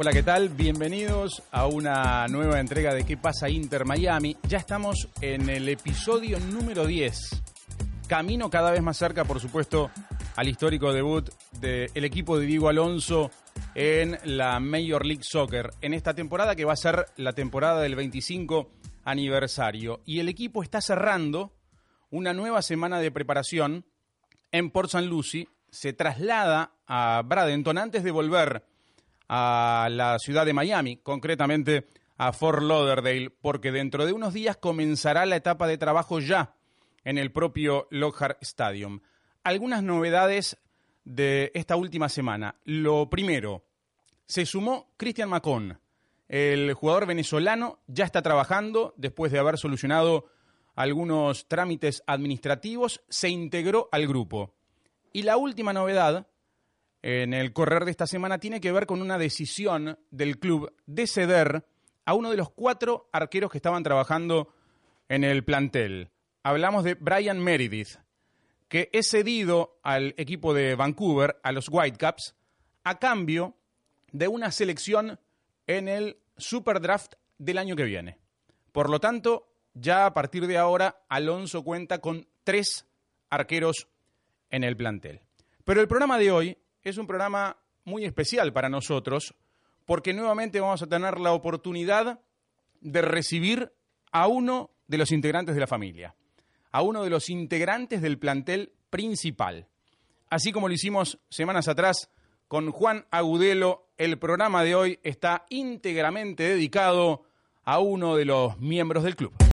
Hola, ¿qué tal? Bienvenidos a una nueva entrega de ¿Qué pasa Inter Miami? Ya estamos en el episodio número 10. Camino cada vez más cerca, por supuesto, al histórico debut del equipo de Diego Alonso en la Major League Soccer en esta temporada que va a ser la temporada del 25 aniversario. Y el equipo está cerrando una nueva semana de preparación en Port St. Lucie. Se traslada a Bradenton antes de volver a la ciudad de Miami, concretamente a Fort Lauderdale, porque dentro de unos días comenzará la etapa de trabajo ya en el propio Lockhart Stadium. Algunas novedades de esta última semana. Lo primero, se sumó Christian Macón. El jugador venezolano ya está trabajando después de haber solucionado algunos trámites administrativos, se integró al grupo. Y la última novedad en el correr de esta semana tiene que ver con una decisión del club de ceder a uno de los cuatro arqueros que estaban trabajando en el plantel. Hablamos de Brian Meredith, que es cedido al equipo de Vancouver, a los Whitecaps, a cambio de una selección en el Super Draft del año que viene. Por lo tanto, ya a partir de ahora, Alonso cuenta con tres arqueros en el plantel. Pero el programa de hoy es un programa muy especial para nosotros porque nuevamente vamos a tener la oportunidad de recibir a uno de los integrantes de la familia, a uno de los integrantes del plantel principal. Así como lo hicimos semanas atrás con Juan Agudelo, el programa de hoy está íntegramente dedicado a uno de los miembros del club.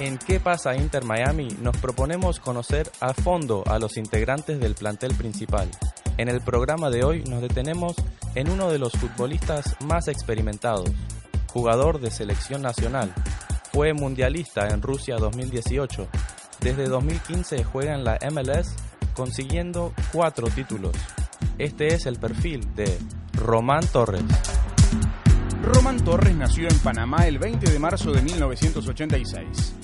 En ¿Qué pasa Inter Miami? nos proponemos conocer a fondo a los integrantes del plantel principal. En el programa de hoy nos detenemos en uno de los futbolistas más experimentados, jugador de selección nacional. Fue mundialista en Rusia 2018. Desde 2015 juega en la MLS consiguiendo cuatro títulos. Este es el perfil de Román Torres. Román Torres nació en Panamá el 20 de marzo de 1986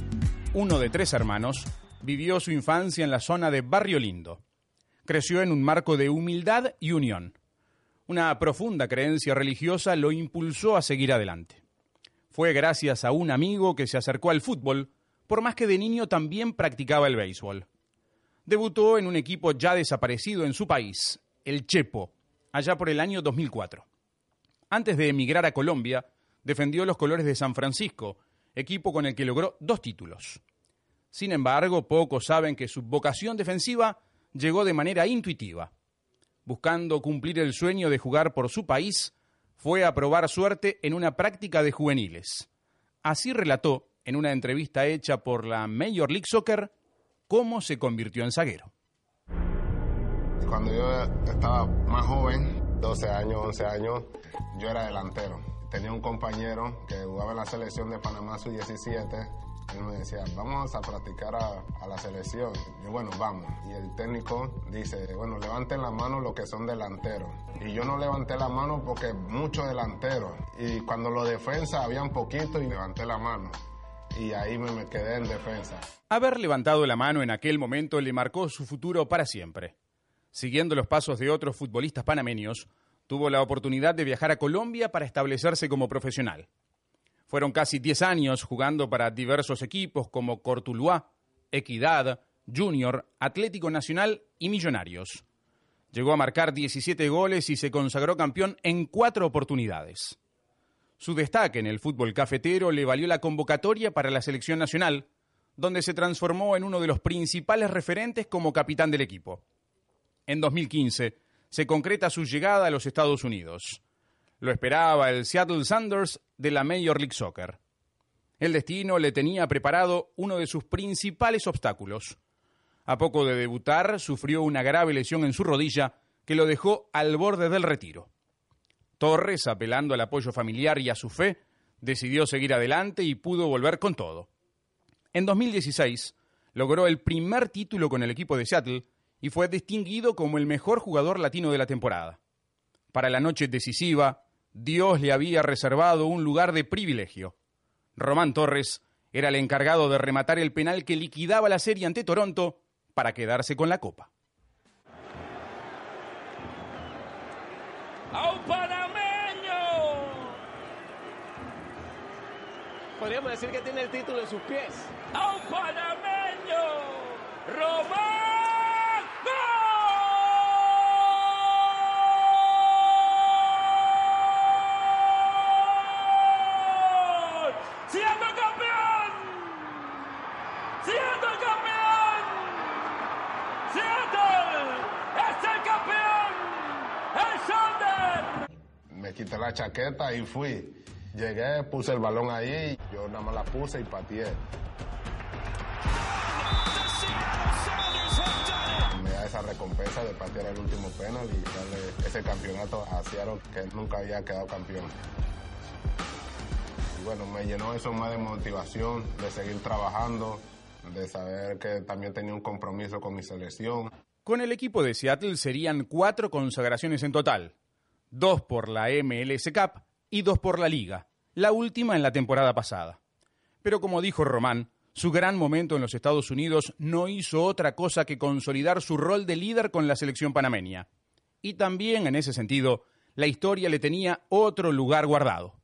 uno de tres hermanos, vivió su infancia en la zona de Barrio Lindo. Creció en un marco de humildad y unión. Una profunda creencia religiosa lo impulsó a seguir adelante. Fue gracias a un amigo que se acercó al fútbol, por más que de niño también practicaba el béisbol. Debutó en un equipo ya desaparecido en su país, el Chepo, allá por el año 2004. Antes de emigrar a Colombia, defendió los colores de San Francisco, equipo con el que logró dos títulos. Sin embargo, pocos saben que su vocación defensiva llegó de manera intuitiva. Buscando cumplir el sueño de jugar por su país, fue a probar suerte en una práctica de juveniles. Así relató, en una entrevista hecha por la Major League Soccer, cómo se convirtió en zaguero. Cuando yo estaba más joven, 12 años, 11 años, yo era delantero. Tenía un compañero que jugaba en la selección de Panamá sub-17 él me decía, vamos a practicar a, la selección. Y bueno, vamos. Y el técnico dice, bueno, levanten la mano los que son delanteros. Y yo no levanté la mano porque muchos delanteros. Y cuando los defensa había un poquito y levanté la mano. Y ahí me, me quedé en defensa. Haber levantado la mano en aquel momento le marcó su futuro para siempre. Siguiendo los pasos de otros futbolistas panameños, tuvo la oportunidad de viajar a Colombia para establecerse como profesional. Fueron casi 10 años jugando para diversos equipos como Cortuluá, Equidad, Junior, Atlético Nacional y Millonarios. Llegó a marcar 17 goles y se consagró campeón en cuatro oportunidades. Su destaque en el fútbol cafetero le valió la convocatoria para la selección nacional, donde se transformó en uno de los principales referentes como capitán del equipo. En 2015 se concreta su llegada a los Estados Unidos. Lo esperaba el Seattle Sanders de la Major League Soccer. El destino le tenía preparado uno de sus principales obstáculos. A poco de debutar, sufrió una grave lesión en su rodilla que lo dejó al borde del retiro. Torres, apelando al apoyo familiar y a su fe, decidió seguir adelante y pudo volver con todo. En 2016 logró el primer título con el equipo de Seattle y fue distinguido como el mejor jugador latino de la temporada. Para la noche decisiva, Dios le había reservado un lugar de privilegio. Román Torres era el encargado de rematar el penal que liquidaba la serie ante Toronto para quedarse con la copa. ¡A un panameño! Podríamos decir que tiene el título en sus pies. ¡A un panameño! Quité la chaqueta y fui. Llegué, puse el balón ahí, yo nada más la puse y pateé. Me da esa recompensa de patear el último penal y darle ese campeonato a Seattle que nunca había quedado campeón. Y bueno, me llenó eso más de motivación, de seguir trabajando, de saber que también tenía un compromiso con mi selección. Con el equipo de Seattle serían cuatro consagraciones en total. Dos por la MLS Cup y dos por la Liga, la última en la temporada pasada. Pero como dijo Román, su gran momento en los Estados Unidos no hizo otra cosa que consolidar su rol de líder con la selección panameña. Y también, en ese sentido, la historia le tenía otro lugar guardado.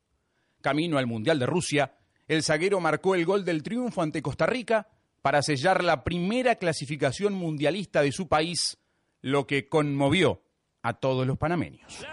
Camino al Mundial de Rusia, el zaguero marcó el gol del triunfo ante Costa Rica para sellar la primera clasificación mundialista de su país, lo que conmovió a todos los panameños.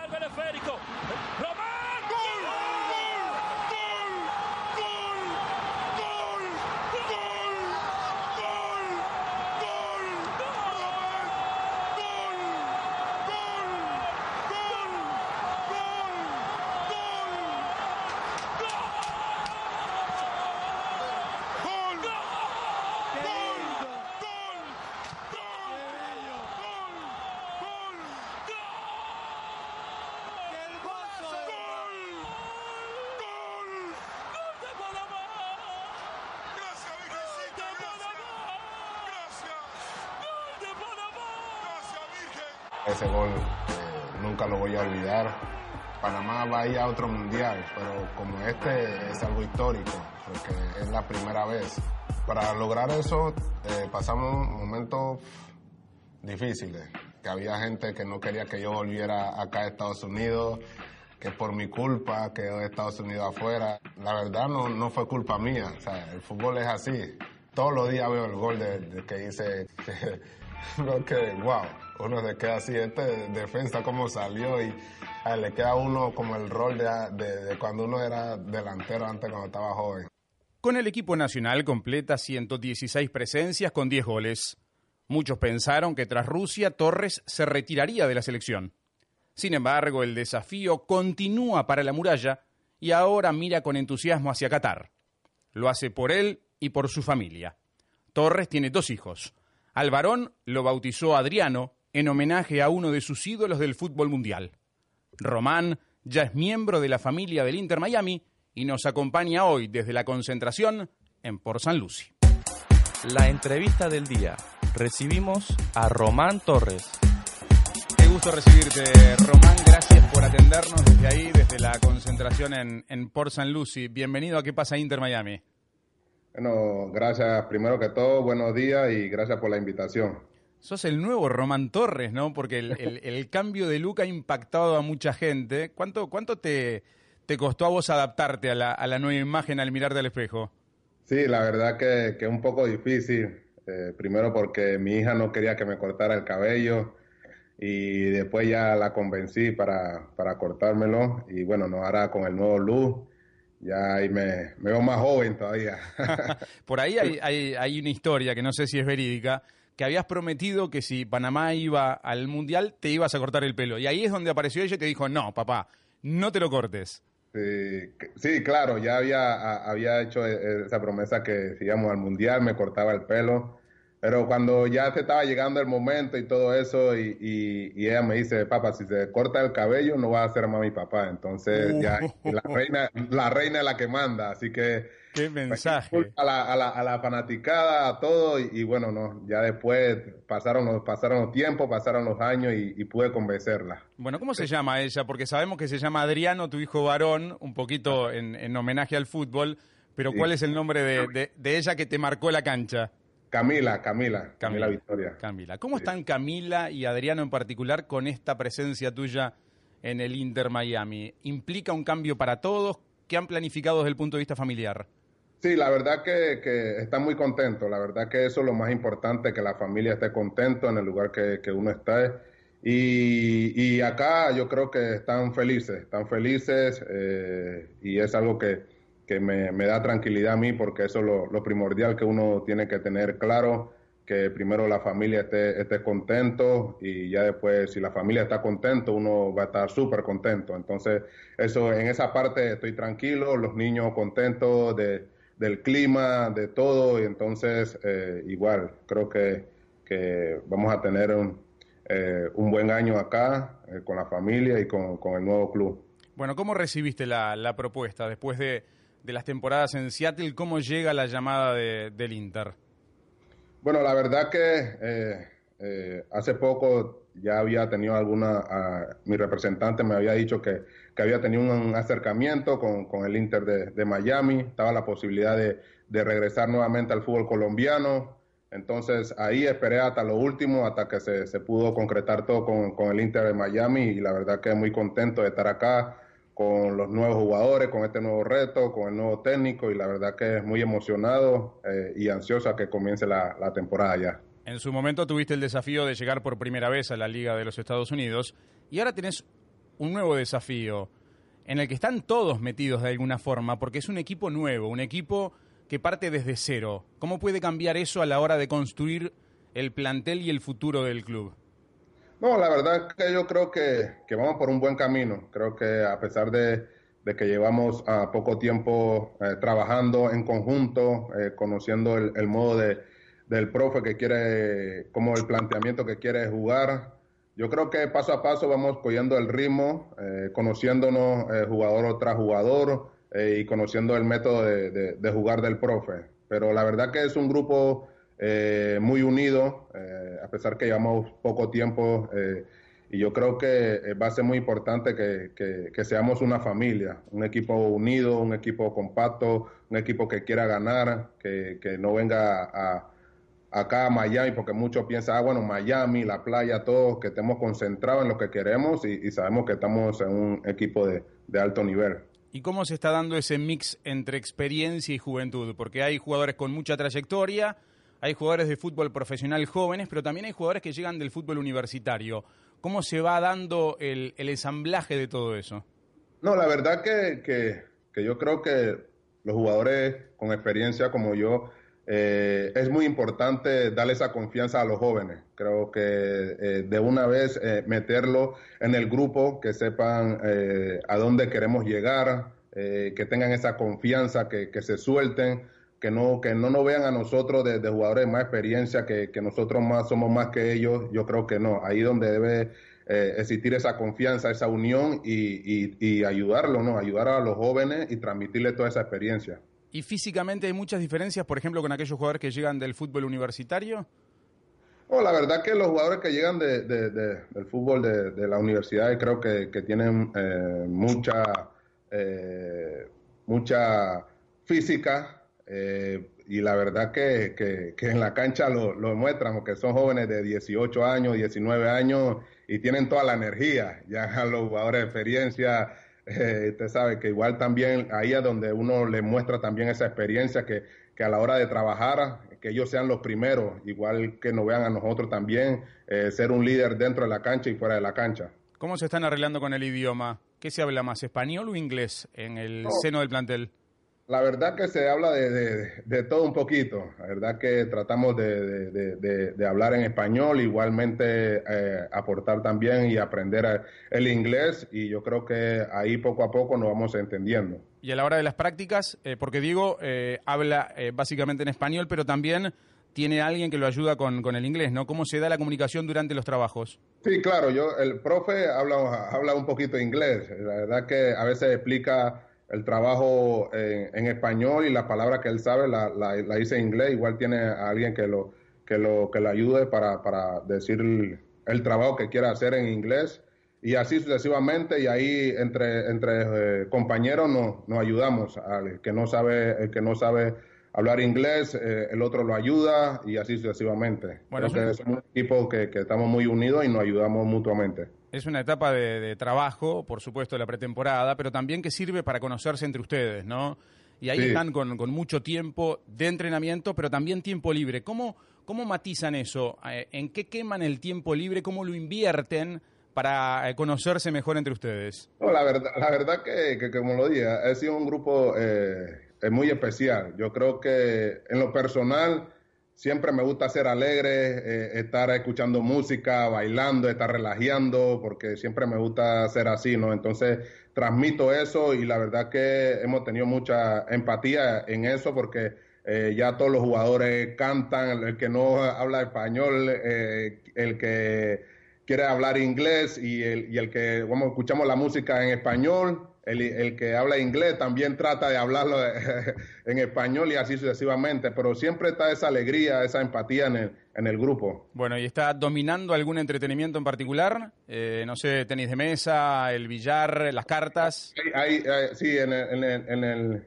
Panamá va a ir a otro mundial, pero como este es algo histórico, porque es la primera vez. Para lograr eso eh, pasamos momentos difíciles, que había gente que no quería que yo volviera acá a Estados Unidos, que por mi culpa quedó Estados Unidos afuera. La verdad no, no fue culpa mía, el fútbol es así. Todos los días veo el gol de, que hice, que, wow, uno se queda así, este defensa como salió y a le queda a uno como el rol de, de, de cuando uno era delantero antes cuando estaba joven. Con el equipo nacional completa 116 presencias con 10 goles. Muchos pensaron que tras Rusia Torres se retiraría de la selección. Sin embargo, el desafío continúa para la muralla y ahora mira con entusiasmo hacia Qatar. Lo hace por él y por su familia. Torres tiene dos hijos. Al varón lo bautizó Adriano en homenaje a uno de sus ídolos del fútbol mundial. Román ya es miembro de la familia del Inter Miami y nos acompaña hoy desde la concentración en Port San Lucie. La entrevista del día. Recibimos a Román Torres. Qué gusto recibirte, Román. Gracias por atendernos desde ahí, desde la concentración en, en Port San Lucie. Bienvenido a ¿Qué pasa Inter Miami? Bueno, gracias primero que todo, buenos días y gracias por la invitación. Sos el nuevo Román Torres, ¿no? Porque el, el, el cambio de look ha impactado a mucha gente. ¿Cuánto, cuánto te, te costó a vos adaptarte a la, a la nueva imagen al mirarte al espejo? Sí, la verdad que, que es un poco difícil. Eh, primero porque mi hija no quería que me cortara el cabello y después ya la convencí para, para cortármelo y bueno, no ahora con el nuevo look ya ahí me, me veo más joven todavía. Por ahí hay, hay, hay una historia que no sé si es verídica, que habías prometido que si Panamá iba al Mundial te ibas a cortar el pelo. Y ahí es donde apareció ella y te dijo, no, papá, no te lo cortes. Sí, sí, claro, ya había, había hecho esa promesa que si íbamos al Mundial me cortaba el pelo. Pero cuando ya se estaba llegando el momento y todo eso, y, ella me dice, papá, si se corta el cabello no va a ser más mi papá. Entonces ya la reina, la reina es la que manda, así que... Qué mensaje. A la, a la, a la fanaticada, a todo, y, y, bueno, no, ya después pasaron los, pasaron los tiempos, pasaron los años y, y pude convencerla. Bueno, ¿cómo se llama ella? Porque sabemos que se llama Adriano, tu hijo varón, un poquito en, en homenaje al fútbol, pero ¿cuál es el nombre de, de, de ella que te marcó la cancha? Camila, Camila, Camila Victoria. Camila. ¿Cómo sí. están Camila y Adriano en particular con esta presencia tuya en el Inter Miami? ¿Implica un cambio para todos? ¿Qué han planificado desde el punto de vista familiar? Sí, la verdad que, que está muy contento. La verdad que eso es lo más importante, que la familia esté contento en el lugar que, que uno está. Y, y, acá yo creo que están felices, están felices eh, y es algo que, que me, me, da tranquilidad a mí porque eso es lo, lo, primordial que uno tiene que tener claro, que primero la familia esté, esté contento y ya después si la familia está contento uno va a estar súper contento. Entonces eso en esa parte estoy tranquilo, los niños contentos de, del clima, de todo y entonces eh, igual creo que, que vamos a tener un eh, un buen año acá eh, con la familia y con, con, el nuevo club. Bueno, ¿cómo recibiste la, la propuesta después de, de, las temporadas en Seattle? ¿Cómo llega la llamada de, del Inter? Bueno, la verdad que eh, eh, hace poco ya había tenido alguna, uh, mi representante me había dicho que, que había tenido un acercamiento con, con el Inter de, Miami, estaba la posibilidad de, de regresar nuevamente al fútbol colombiano, entonces ahí esperé hasta lo último, hasta que se, se pudo concretar todo con, con, el Inter de Miami y la verdad que muy contento de estar acá con los nuevos jugadores, con este nuevo reto, con el nuevo técnico y la verdad que es muy emocionado eh, y ansioso a que comience la, la temporada ya. En su momento tuviste el desafío de llegar por primera vez a la Liga de los Estados Unidos y ahora tenés un nuevo desafío en el que están todos metidos de alguna forma porque es un equipo nuevo, un equipo que parte desde cero. ¿Cómo puede cambiar eso a la hora de construir el plantel y el futuro del club? No, la verdad es que yo creo que, que vamos por un buen camino. Creo que a pesar de, de que llevamos a poco tiempo eh, trabajando en conjunto, eh, conociendo el, el modo de, del profe que quiere, como el planteamiento que quiere jugar, yo creo que paso a paso vamos cogiendo el ritmo, eh, conociéndonos jugador tras jugador, eh, y conociendo el método de, de, jugar del profe. Pero la verdad que es un grupo eh, muy unido, eh, a pesar que llevamos poco tiempo, eh, y yo creo que va a ser muy importante que, que, que, seamos una familia, un equipo unido, un equipo compacto, un equipo que quiera ganar, que, que no venga a, acá a Miami, porque muchos piensan, ah, bueno, Miami, la playa, todos, que estemos concentrados en lo que queremos y, y sabemos que estamos en un equipo de, de alto nivel. ¿Y cómo se está dando ese mix entre experiencia y juventud? Porque hay jugadores con mucha trayectoria, hay jugadores de fútbol profesional jóvenes, pero también hay jugadores que llegan del fútbol universitario. ¿Cómo se va dando el, el ensamblaje de todo eso? No, la verdad que, que, que, yo creo que los jugadores con experiencia como yo, eh, es muy importante darle esa confianza a los jóvenes. Creo que eh, de una vez eh, meterlo en el grupo, que sepan eh, a dónde queremos llegar, eh, que tengan esa confianza, que, que, se suelten, que no, que no nos vean a nosotros de, jugadores más experiencia, que, que, nosotros más somos más que ellos. Yo creo que no. Ahí donde debe existir esa confianza, esa unión y, y, y ayudarlo, ¿no? Ayudar a los jóvenes y transmitirles toda esa experiencia. ¿Y físicamente hay muchas diferencias, por ejemplo, con aquellos jugadores que llegan del fútbol universitario? Oh, la verdad que los jugadores que llegan de, de, de, del fútbol de, la universidad creo que, tienen eh, mucha, eh, mucha física eh, y la verdad que, que, que en la cancha lo, lo, muestran, porque son jóvenes de 18 años, 19 años y tienen toda la energía. Ya los jugadores de experiencia eh, usted sabe que igual también ahí es donde uno le muestra también esa experiencia que, que, a la hora de trabajar, que ellos sean los primeros, igual que nos vean a nosotros también, eh, ser un líder dentro de la cancha y fuera de la cancha. ¿Cómo se están arreglando con el idioma? ¿Qué se habla más, español o inglés en el no. seno del plantel? La verdad que se habla de, de, de, todo un poquito. La verdad que tratamos de, de hablar en español, igualmente eh, aportar también y aprender el inglés y yo creo que ahí poco a poco nos vamos entendiendo. Y a la hora de las prácticas, eh, porque Diego eh, habla eh, básicamente en español, pero también tiene alguien que lo ayuda con, con, el inglés, ¿no? ¿Cómo se da la comunicación durante los trabajos? Sí, claro, yo, el profe habla, habla un poquito inglés. La verdad que a veces explica el trabajo en, en, español y la palabra que él sabe la, la, la, dice en inglés. Igual tiene a alguien que lo que lo que le ayude para, para decir el, el, trabajo que quiera hacer en inglés. Y así sucesivamente y ahí entre entre eh, compañeros nos, nos ayudamos. Al que no sabe el que no sabe hablar inglés eh, el otro lo ayuda y así sucesivamente. Bueno, Creo que somos un equipo que, que estamos muy unidos y nos ayudamos mutuamente es una etapa de, de, trabajo, por supuesto, de la pretemporada, pero también que sirve para conocerse entre ustedes, ¿no? y ahí están con, con, mucho tiempo de entrenamiento, pero también tiempo libre. ¿Cómo, cómo matizan eso? Eh, ¿En qué queman el tiempo libre? ¿Cómo lo invierten? para conocerse mejor entre ustedes? No, la verdad, la verdad que, que como lo dije, ha sido un grupo eh, muy especial. Yo creo que en lo personal siempre me gusta ser alegre, eh, estar escuchando música, bailando, estar relajando, porque siempre me gusta ser así, ¿no? Entonces transmito eso y la verdad que hemos tenido mucha empatía en eso porque eh, ya todos los jugadores cantan, el que no habla español, eh, el que quiere hablar inglés y el, y el que, vamos, escuchamos la música en español el, que habla inglés también trata de hablarlo en español y así sucesivamente, pero siempre está esa alegría, esa empatía en el, en el grupo. Bueno, ¿y está dominando algún entretenimiento en particular? Eh, no sé, tenis de mesa, el billar, las cartas. Hay, sí, en, el, en, el,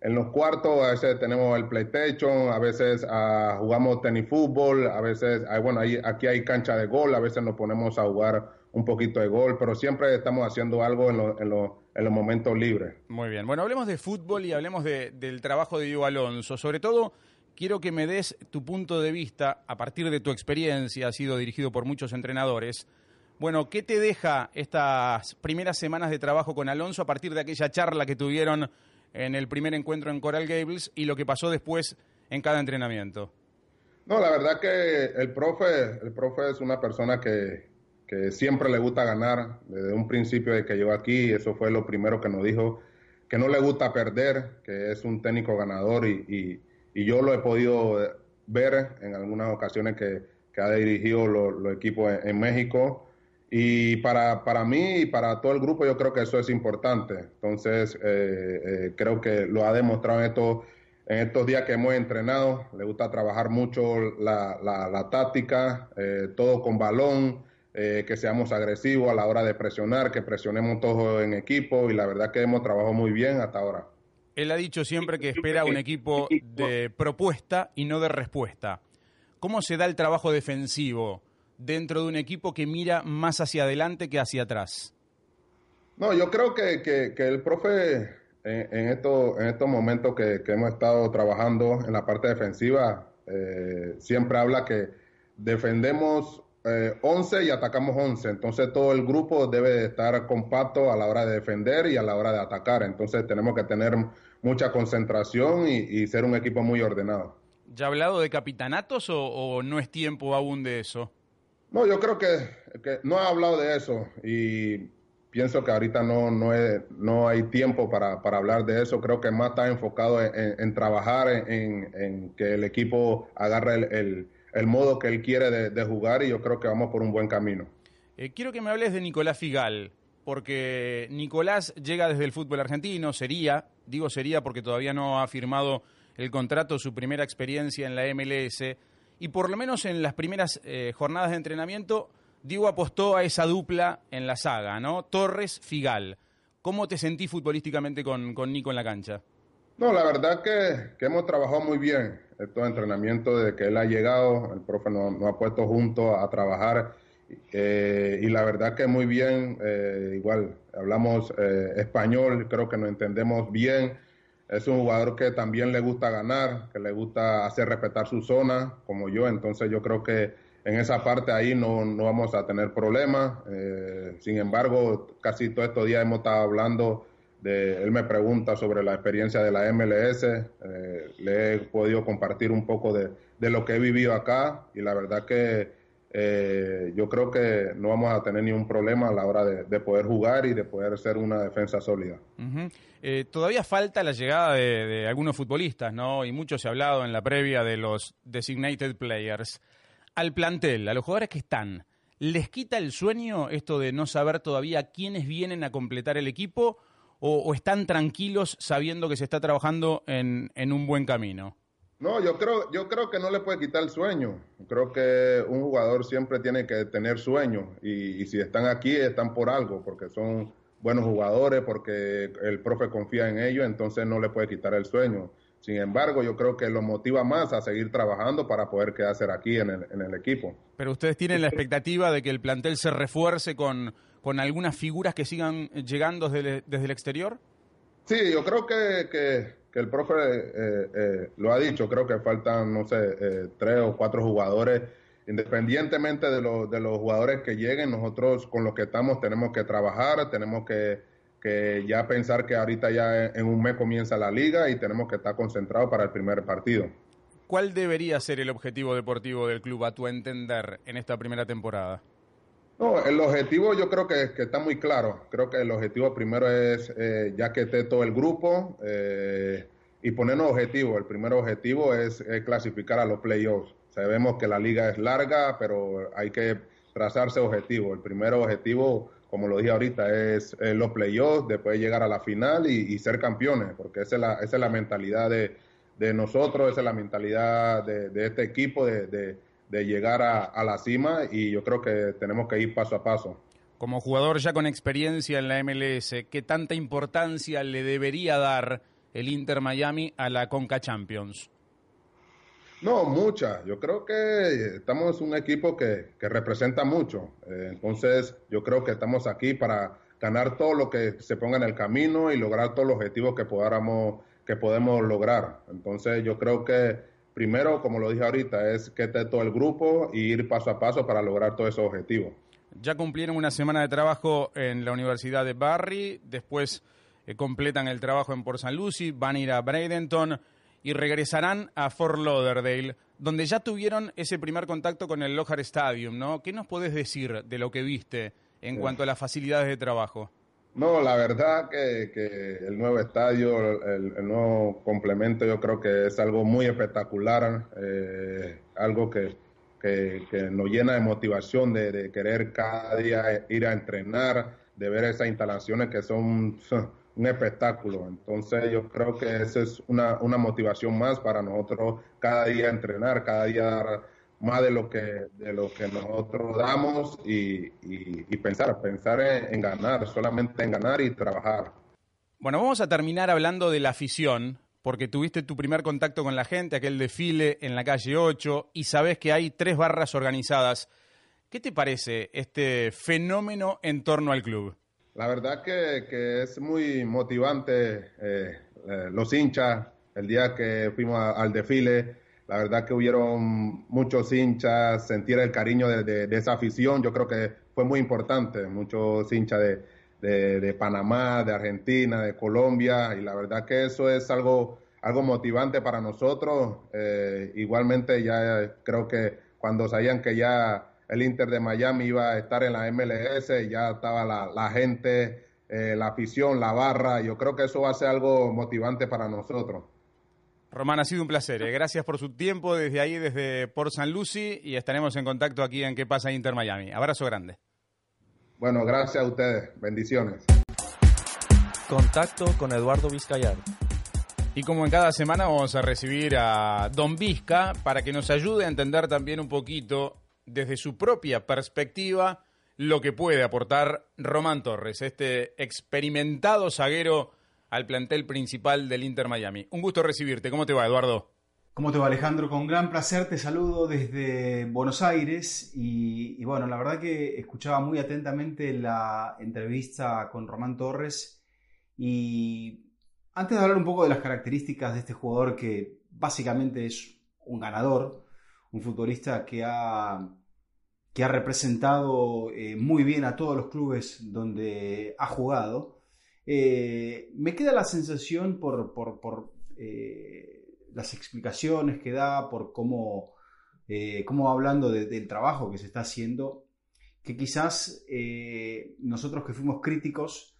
en los cuartos a veces tenemos el PlayStation, a veces uh, jugamos tenis fútbol, a veces, bueno, ahí, aquí hay cancha de gol, a veces nos ponemos a jugar un poquito de gol, pero siempre estamos haciendo algo en, en, en los momentos libres. Muy bien. Bueno, hablemos de fútbol y hablemos del trabajo de Diego Alonso. Sobre todo, quiero que me des tu punto de vista a partir de tu experiencia, has sido dirigido por muchos entrenadores. Bueno, ¿qué te deja estas primeras semanas de trabajo con Alonso a partir de aquella charla que tuvieron en el primer encuentro en Coral Gables y lo que pasó después en cada entrenamiento? No, la verdad que el profe, el profe es una persona que, que siempre le gusta ganar, desde un principio de que llegó aquí, eso fue lo primero que nos dijo, que no le gusta perder, que es un técnico ganador y, y, yo lo he podido ver en algunas ocasiones que, que ha dirigido los equipos en, México. Y para, para mí y para todo el grupo yo creo que eso es importante. Entonces, eh, eh, creo que lo ha demostrado en estos, en estos días que hemos entrenado. Le gusta trabajar mucho la, la, táctica, eh, todo con balón, eh, que seamos agresivos a la hora de presionar, que presionemos todos en equipo y la verdad que hemos trabajado muy bien hasta ahora. Él ha dicho siempre que espera un equipo de propuesta y no de respuesta. ¿Cómo se da el trabajo defensivo dentro de un equipo que mira más hacia adelante que hacia atrás? No, yo creo que, que, el profe en, estos, en estos momentos que, hemos estado trabajando en la parte defensiva eh, siempre habla que defendemos 11 eh, y atacamos 11. Entonces todo el grupo debe estar compacto a la hora de defender y a la hora de atacar. Entonces tenemos que tener mucha concentración y, ser un equipo muy ordenado. ¿Ya ha hablado de capitanatos o, no es tiempo aún de eso? No, yo creo que, no ha hablado de eso y pienso que ahorita no, no, no hay tiempo para, para, hablar de eso. Creo que más está enfocado en, trabajar, en, que el equipo agarre el el modo que él quiere de, jugar y yo creo que vamos por un buen camino. Eh, quiero que me hables de Nicolás Figal, porque Nicolás llega desde el fútbol argentino, sería, digo sería porque todavía no ha firmado el contrato, su primera experiencia en la MLS, y por lo menos en las primeras eh, jornadas de entrenamiento, Diego apostó a esa dupla en la saga, ¿no? Torres-Figal. ¿Cómo te sentí futbolísticamente con, con Nico en la cancha? No, la verdad que, que hemos trabajado muy bien estos entrenamientos desde que él ha llegado, el profe nos, ha puesto juntos a, trabajar. Eh, y la verdad que muy bien, eh, igual hablamos eh, español, creo que nos entendemos bien, es un jugador que también le gusta ganar, que le gusta hacer respetar su zona, como yo, entonces yo creo que en esa parte ahí no, no vamos a tener problemas, sin embargo, casi todos estos días hemos estado hablando él me pregunta sobre la experiencia de la MLS, eh, le he podido compartir un poco de, lo que he vivido acá y la verdad que eh, yo creo que no vamos a tener ningún problema a la hora de, poder jugar y de poder ser una defensa sólida. Eh, todavía falta la llegada de, de, algunos futbolistas, ¿no? Y mucho se ha hablado en la previa de los designated players. Al plantel, a los jugadores que están, ¿les quita el sueño esto de no saber todavía quiénes vienen a completar el equipo? O, están tranquilos sabiendo que se está trabajando en, un buen camino? No, yo creo, yo creo que no le puede quitar el sueño. Creo que un jugador siempre tiene que tener sueño y, y si están aquí están por algo, porque son buenos jugadores, porque el profe confía en ellos, entonces no le puede quitar el sueño. Sin embargo, yo creo que lo motiva más a seguir trabajando para poder quedarse aquí en el, en el equipo. Pero ustedes tienen la expectativa de que el plantel se refuerce con, con algunas figuras que sigan llegando desde, el exterior? Sí, yo creo que, que, el profe eh, eh, lo ha dicho, creo que faltan, no sé, eh, tres o cuatro jugadores. Independientemente de, de los jugadores que lleguen, nosotros con los que estamos tenemos que trabajar, tenemos que, que ya pensar que ahorita ya en un mes comienza la liga y tenemos que estar concentrados para el primer partido. ¿Cuál debería ser el objetivo deportivo del club, a tu entender, en esta primera temporada? No, el objetivo yo creo que, está muy claro. Creo que el objetivo primero es, eh, ya que esté todo el grupo, eh, y ponernos objetivos. El primer objetivo es, clasificar a los playoffs. Sabemos que la liga es larga, pero hay que trazarse objetivos. El primer objetivo, como lo dije ahorita, es, los playoffs, después llegar a la final y, ser campeones, porque esa es la, esa es la mentalidad de, de nosotros, esa es la mentalidad de, de este equipo, de de llegar a, la cima y yo creo que tenemos que ir paso a paso. Como jugador ya con experiencia en la MLS, ¿qué tanta importancia le debería dar el Inter Miami a la Conca Champions? No, mucha. Yo creo que estamos un equipo que, representa mucho. Eh, entonces, yo creo que estamos aquí para ganar todo lo que se ponga en el camino y lograr todos los objetivos que podamos, que podemos lograr. Entonces, yo creo que primero, como lo dije ahorita, es que esté todo el grupo y ir paso a paso para lograr todos esos objetivos. Ya cumplieron una semana de trabajo en la Universidad de Barry, después eh, completan el trabajo en Port St. Lucie, van a ir a Bradenton y regresarán a Fort Lauderdale, donde ya tuvieron ese primer contacto con el Lohar Stadium, ¿no? ¿Qué nos podés decir de lo que viste en cuanto a las facilidades de trabajo? No, la verdad que, el nuevo estadio, el, nuevo complemento, yo creo que es algo muy espectacular, eh, algo que, nos llena de motivación de, querer cada día ir a entrenar, de ver esas instalaciones que son, un espectáculo. Entonces yo creo que esa es una, una motivación más para nosotros cada día entrenar, cada día dar más de lo que, de lo que nosotros damos y, pensar, pensar en, ganar, solamente en ganar y trabajar. Bueno, vamos a terminar hablando de la afición, porque tuviste tu primer contacto con la gente, aquel desfile en la calle 8, y sabes que hay tres barras organizadas. ¿Qué te parece este fenómeno en torno al club? La verdad que, es muy motivante eh, eh, los hinchas, el día que fuimos al desfile, la verdad que hubieron muchos hinchas, sentir el cariño de, esa afición, yo creo que fue muy importante, muchos hinchas de, Panamá, de Argentina, de Colombia, y la verdad que eso es algo, algo motivante para nosotros. Eh, igualmente ya creo que cuando sabían que ya el Inter de Miami iba a estar en la MLS, ya estaba la, gente, eh, la afición, la barra, yo creo que eso va a ser algo motivante para nosotros. Román, ha sido un placer. ¿eh? Gracias por su tiempo desde ahí, desde Port San Lucy, y estaremos en contacto aquí en ¿Qué pasa Inter Miami? Abrazo grande. Bueno, gracias a ustedes. Bendiciones. Contacto con Eduardo Vizcayar. Y como en cada semana vamos a recibir a Don Vizca para que nos ayude a entender también un poquito desde su propia perspectiva lo que puede aportar Román Torres, este experimentado zaguero al plantel principal del Inter Miami. Un gusto recibirte. ¿Cómo te va, Eduardo? ¿Cómo te va, Alejandro? Con gran placer te saludo desde Buenos Aires y, bueno, la verdad que escuchaba muy atentamente la entrevista con Román Torres y antes de hablar un poco de las características de este jugador que básicamente es un ganador, un futbolista que ha, que ha representado eh, muy bien a todos los clubes donde ha jugado, eh, me queda la sensación por, eh, las explicaciones que da, por cómo, eh, cómo hablando del trabajo que se está haciendo, que quizás nosotros que fuimos críticos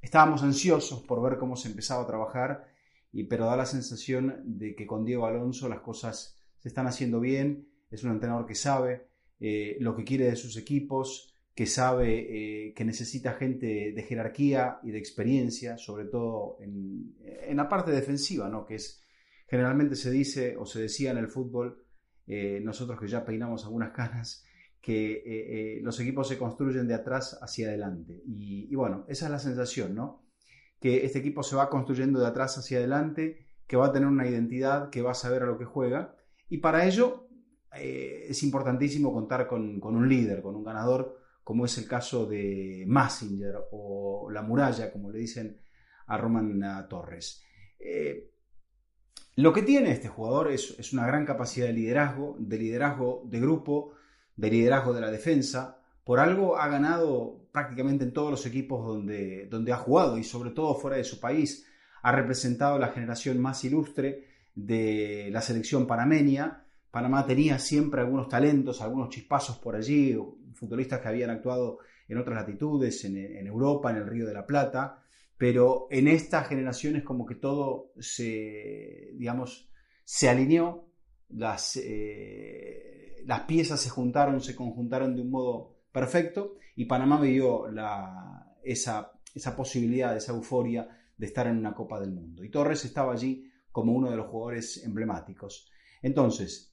estábamos ansiosos por ver cómo se empezaba a trabajar, y, pero da la sensación de que con Diego Alonso las cosas se están haciendo bien, es un entrenador que sabe lo que quiere de sus equipos, que sabe eh, que necesita gente de jerarquía y de experiencia, sobre todo en, la parte defensiva, ¿no? que es generalmente se dice o se decía en el fútbol, eh, nosotros que ya peinamos algunas canas, que eh, los equipos se construyen de atrás hacia adelante. Y, bueno, esa es la sensación, ¿no? Que este equipo se va construyendo de atrás hacia adelante, que va a tener una identidad, que va a saber a lo que juega. Y para ello es importantísimo contar con, con un líder, con un ganador como es el caso de Massinger o la muralla, como le dicen a Roman Torres. Eh, lo que tiene este jugador es, es, una gran capacidad de liderazgo, de liderazgo de grupo, de liderazgo de la defensa. Por algo ha ganado prácticamente en todos los equipos donde, donde ha jugado y sobre todo fuera de su país. Ha representado la generación más ilustre de la selección panameña. Panamá tenía siempre algunos talentos, algunos chispazos por allí, futbolistas que habían actuado en otras latitudes, en, Europa, en el Río de la Plata pero en esta generación es como que todo se, digamos, se alineó, las, eh, las piezas se juntaron, se conjuntaron de un modo perfecto y Panamá vio la, esa, esa posibilidad, esa euforia de estar en una Copa del Mundo. Y Torres estaba allí como uno de los jugadores emblemáticos. Entonces,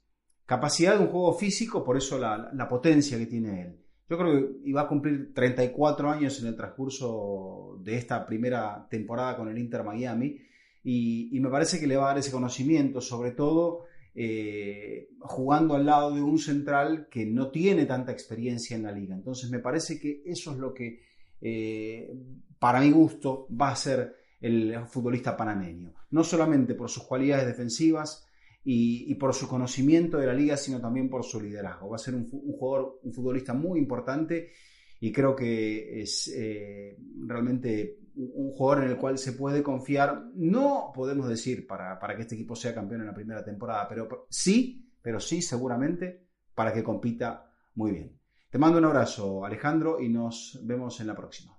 capacidad de un juego físico, por eso la, potencia que tiene él. Yo creo que iba a cumplir 34 años en el transcurso de esta primera temporada con el Inter Miami y, me parece que le va a dar ese conocimiento, sobre todo eh, jugando al lado de un central que no tiene tanta experiencia en la liga. Entonces me parece que eso es lo que eh, para mi gusto va a ser el futbolista panameño. No solamente por sus cualidades defensivas, y, por su conocimiento de la liga, sino también por su liderazgo. Va a ser un, jugador, un futbolista muy importante y creo que es eh, realmente un jugador en el cual se puede confiar. No podemos decir para, para, que este equipo sea campeón en la primera temporada, pero sí, pero sí seguramente para que compita muy bien. Te mando un abrazo, Alejandro, y nos vemos en la próxima.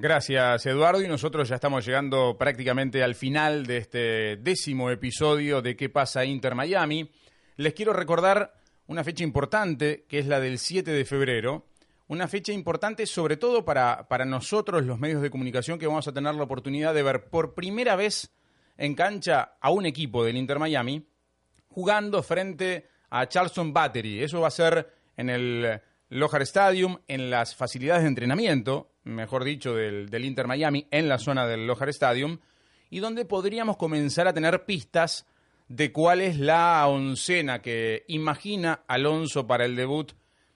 Gracias, Eduardo. Y nosotros ya estamos llegando prácticamente al final de este décimo episodio de ¿Qué pasa Inter Miami? Les quiero recordar una fecha importante, que es la del 7 de febrero. Una fecha importante sobre todo para, para nosotros, los medios de comunicación, que vamos a tener la oportunidad de ver por primera vez en cancha a un equipo del Inter Miami jugando frente a Charleston Battery. Eso va a ser en el Lohar Stadium, en las facilidades de entrenamiento mejor dicho, del, Inter Miami en la zona del Lohar Stadium y donde podríamos comenzar a tener pistas de cuál es la oncena que imagina Alonso para el debut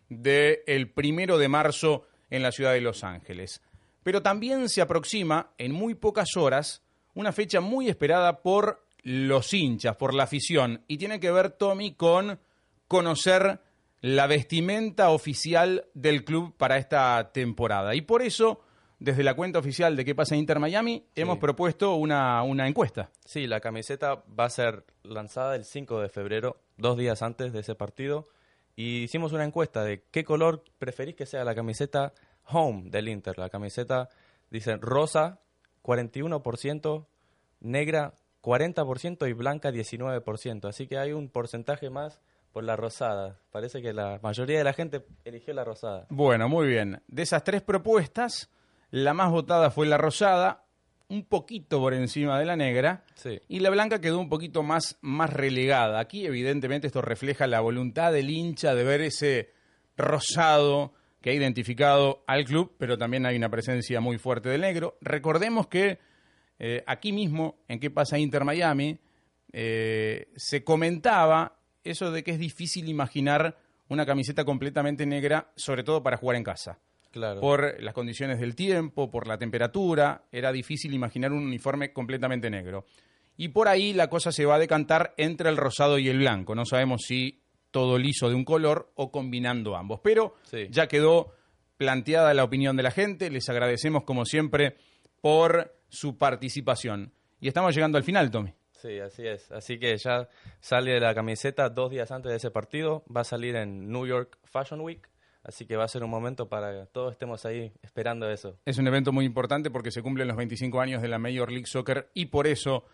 del el primero de marzo en la ciudad de Los Ángeles. Pero también se aproxima en muy pocas horas una fecha muy esperada por los hinchas, por la afición, y tiene que ver, Tommy, con conocer la vestimenta oficial del club para esta temporada. Y por eso, desde la cuenta oficial de qué pasa en Inter Miami, hemos propuesto una, una encuesta. Sí, la camiseta va a ser lanzada el 5 de febrero, dos días antes de ese partido. Y hicimos una encuesta de qué color preferís que sea la camiseta home del Inter. La camiseta, dice rosa, 41%, negra, 40% y blanca, 19%. Así que hay un porcentaje más por la rosada. Parece que la mayoría de la gente eligió la rosada. Bueno, muy bien. De esas tres propuestas, la más votada fue la rosada, un poquito por encima de la negra, y la blanca quedó un poquito más, más relegada. Aquí, evidentemente, esto refleja la voluntad del hincha de ver ese rosado que ha identificado al club, pero también hay una presencia muy fuerte del negro. Recordemos que eh, aquí mismo, en qué pasa Inter Miami, eh, se comentaba eso de que es difícil imaginar una camiseta completamente negra, sobre todo para jugar en casa. Claro. Por las condiciones del tiempo, por la temperatura, era difícil imaginar un uniforme completamente negro. Y por ahí la cosa se va a decantar entre el rosado y el blanco. No sabemos si todo liso de un color o combinando ambos. Pero ya quedó planteada la opinión de la gente. Les agradecemos como siempre por su participación. Y estamos llegando al final, Tommy. Sí, así es. Así que ya sale la camiseta dos días antes de ese partido. Va a salir en New York Fashion Week. Así que va a ser un momento para que todos estemos ahí esperando eso. Es un evento muy importante porque se cumplen los 25 años de la Major League Soccer y por eso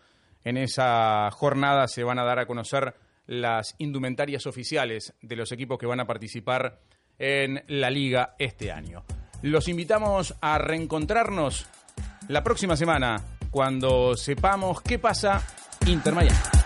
en esa jornada se van a dar a conocer las indumentarias oficiales de los equipos que van a participar en la liga este año. Los invitamos a reencontrarnos la próxima semana cuando sepamos qué pasa Inter Miami.